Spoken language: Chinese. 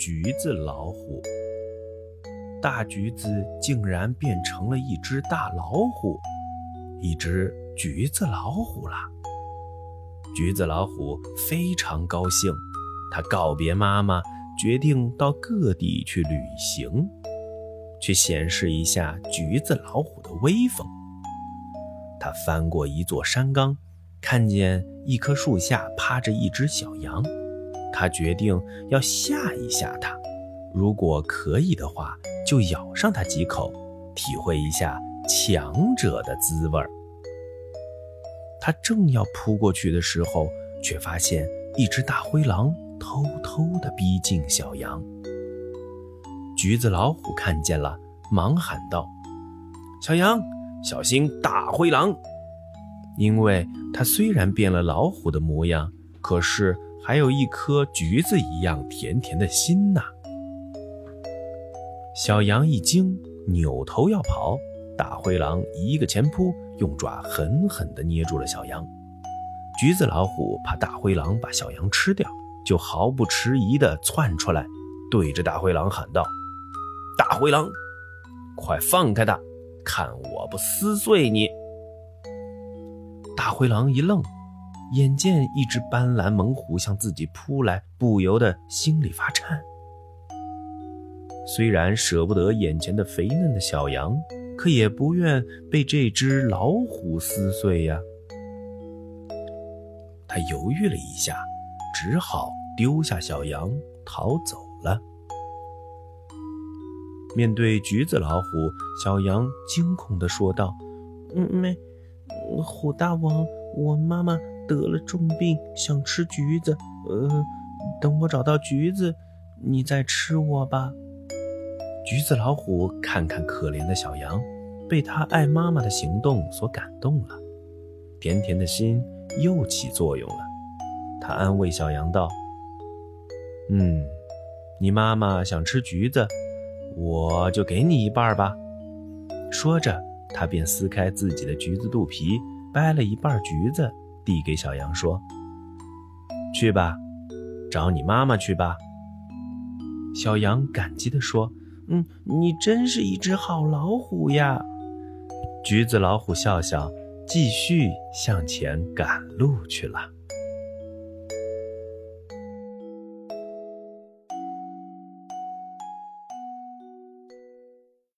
橘子老虎。大橘子竟然变成了一只大老虎，一只橘子老虎了。橘子老虎非常高兴，他告别妈妈，决定到各地去旅行，去显示一下橘子老虎的威风。他翻过一座山岗，看见一棵树下趴着一只小羊，他决定要吓一吓它，如果可以的话。就咬上它几口，体会一下强者的滋味儿。他正要扑过去的时候，却发现一只大灰狼偷偷地逼近小羊。橘子老虎看见了，忙喊道：“小羊，小心大灰狼！”因为它虽然变了老虎的模样，可是还有一颗橘子一样甜甜的心呐。小羊一惊，扭头要跑，大灰狼一个前扑，用爪狠狠地捏住了小羊。橘子老虎怕大灰狼把小羊吃掉，就毫不迟疑地窜出来，对着大灰狼喊道：“大灰狼，快放开它，看我不撕碎你！”大灰狼一愣，眼见一只斑斓猛虎向自己扑来，不由得心里发颤。虽然舍不得眼前的肥嫩的小羊，可也不愿被这只老虎撕碎呀。他犹豫了一下，只好丢下小羊逃走了。面对橘子老虎，小羊惊恐地说道：“嗯，没，虎大王，我妈妈得了重病，想吃橘子。呃，等我找到橘子，你再吃我吧。”橘子老虎看看可怜的小羊，被它爱妈妈的行动所感动了，甜甜的心又起作用了。他安慰小羊道：“嗯，你妈妈想吃橘子，我就给你一半吧。”说着，他便撕开自己的橘子肚皮，掰了一半橘子，递给小羊说：“去吧，找你妈妈去吧。”小羊感激地说。嗯，你真是一只好老虎呀！橘子老虎笑笑，继续向前赶路去了。